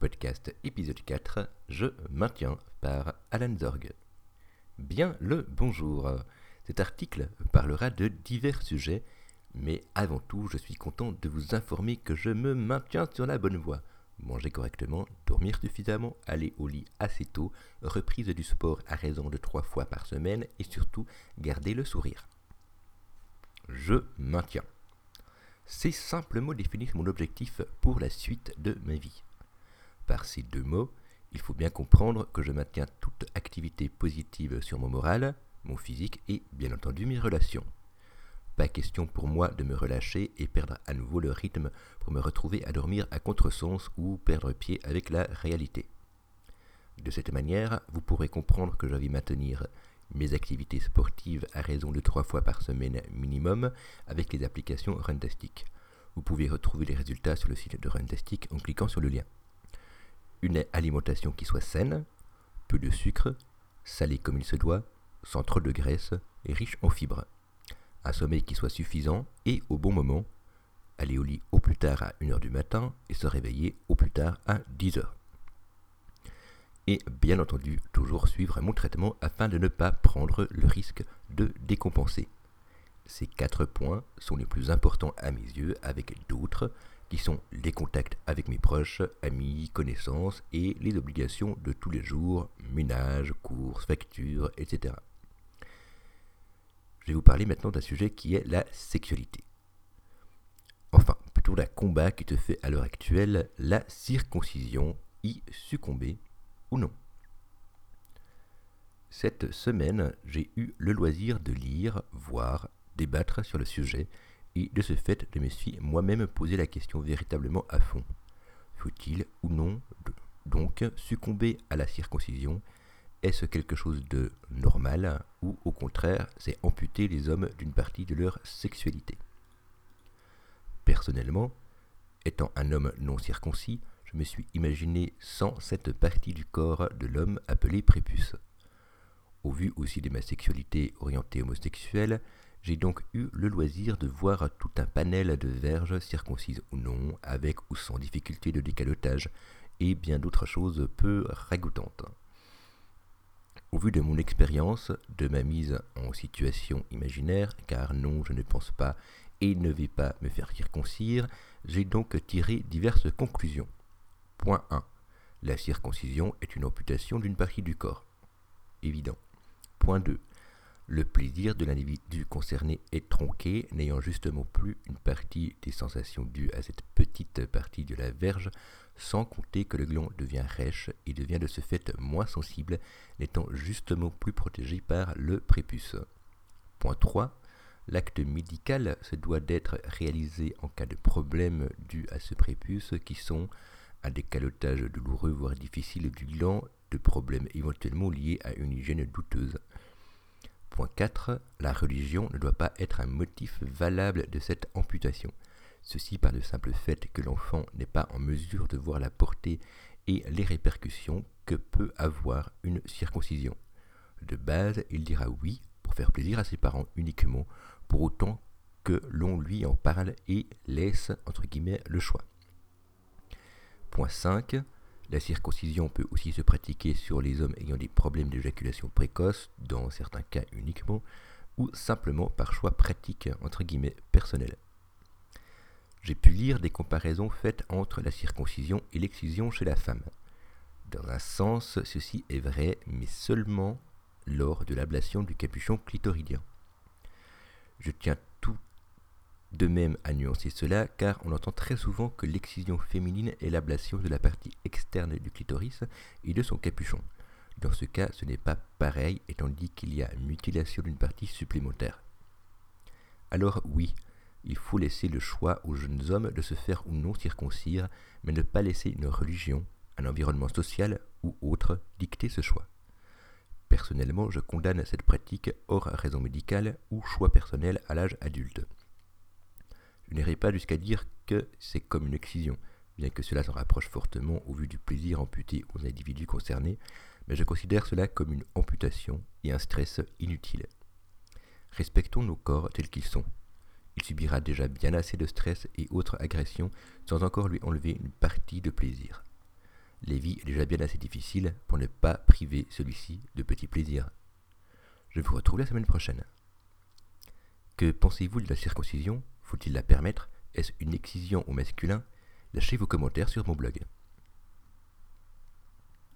podcast épisode 4, Je maintiens par Alan Zorg. Bien le bonjour. Cet article parlera de divers sujets, mais avant tout, je suis content de vous informer que je me maintiens sur la bonne voie. Manger correctement, dormir suffisamment, aller au lit assez tôt, reprise du sport à raison de trois fois par semaine et surtout garder le sourire. Je maintiens. Ces simples mots définissent mon objectif pour la suite de ma vie. Par ces deux mots, il faut bien comprendre que je maintiens toute activité positive sur mon moral, mon physique et bien entendu mes relations. Pas question pour moi de me relâcher et perdre à nouveau le rythme pour me retrouver à dormir à contresens ou perdre pied avec la réalité. De cette manière, vous pourrez comprendre que je vais maintenir mes activités sportives à raison de trois fois par semaine minimum avec les applications Runtastic. Vous pouvez retrouver les résultats sur le site de Runtastic en cliquant sur le lien une alimentation qui soit saine, peu de sucre, salée comme il se doit, sans trop de graisse et riche en fibres. Un sommeil qui soit suffisant et au bon moment. Aller au lit au plus tard à 1h du matin et se réveiller au plus tard à 10h. Et bien entendu, toujours suivre mon traitement afin de ne pas prendre le risque de décompenser. Ces quatre points sont les plus importants à mes yeux avec d'autres qui sont les contacts avec mes proches, amis, connaissances et les obligations de tous les jours, ménage, courses, factures, etc. Je vais vous parler maintenant d'un sujet qui est la sexualité. Enfin, plutôt d'un combat qui te fait à l'heure actuelle la circoncision, y succomber ou non. Cette semaine, j'ai eu le loisir de lire, voir, débattre sur le sujet et de ce fait je me suis moi-même posé la question véritablement à fond. Faut-il ou non donc succomber à la circoncision? Est-ce quelque chose de normal ou au contraire c'est amputer les hommes d'une partie de leur sexualité? Personnellement, étant un homme non circoncis, je me suis imaginé sans cette partie du corps de l'homme appelée prépuce. Au vu aussi de ma sexualité orientée homosexuelle, j'ai donc eu le loisir de voir tout un panel de verges circoncises ou non, avec ou sans difficulté de décalotage, et bien d'autres choses peu ragoûtantes. Au vu de mon expérience, de ma mise en situation imaginaire, car non, je ne pense pas et ne vais pas me faire circoncire, j'ai donc tiré diverses conclusions. Point 1. La circoncision est une amputation d'une partie du corps. Évident. Point 2. Le plaisir de l'individu concerné est tronqué, n'ayant justement plus une partie des sensations dues à cette petite partie de la verge, sans compter que le gland devient rêche et devient de ce fait moins sensible, n'étant justement plus protégé par le prépuce. Point 3. L'acte médical se doit d'être réalisé en cas de problème dû à ce prépuce qui sont un décalotage douloureux voire difficile du gland, de problèmes éventuellement liés à une hygiène douteuse. Point 4. La religion ne doit pas être un motif valable de cette amputation. Ceci par le simple fait que l'enfant n'est pas en mesure de voir la portée et les répercussions que peut avoir une circoncision. De base, il dira oui pour faire plaisir à ses parents uniquement, pour autant que l'on lui en parle et laisse entre guillemets le choix. Point 5. La circoncision peut aussi se pratiquer sur les hommes ayant des problèmes d'éjaculation précoce, dans certains cas uniquement, ou simplement par choix pratique, entre guillemets, personnel. J'ai pu lire des comparaisons faites entre la circoncision et l'excision chez la femme. Dans un sens, ceci est vrai, mais seulement lors de l'ablation du capuchon clitoridien. Je tiens de même à nuancer cela, car on entend très souvent que l'excision féminine est l'ablation de la partie externe du clitoris et de son capuchon. Dans ce cas, ce n'est pas pareil, étant dit qu'il y a mutilation d'une partie supplémentaire. Alors oui, il faut laisser le choix aux jeunes hommes de se faire ou non circoncire, mais ne pas laisser une religion, un environnement social ou autre dicter ce choix. Personnellement, je condamne cette pratique hors raison médicale ou choix personnel à l'âge adulte. Je n'irai pas jusqu'à dire que c'est comme une excision, bien que cela s'en rapproche fortement au vu du plaisir amputé aux individus concernés, mais je considère cela comme une amputation et un stress inutile. Respectons nos corps tels qu'ils sont. Il subira déjà bien assez de stress et autres agressions sans encore lui enlever une partie de plaisir. la vie est déjà bien assez difficile pour ne pas priver celui-ci de petits plaisirs. Je vous retrouve la semaine prochaine. Que pensez-vous de la circoncision? Faut-il la permettre? Est-ce une excision au masculin? Lâchez vos commentaires sur mon blog.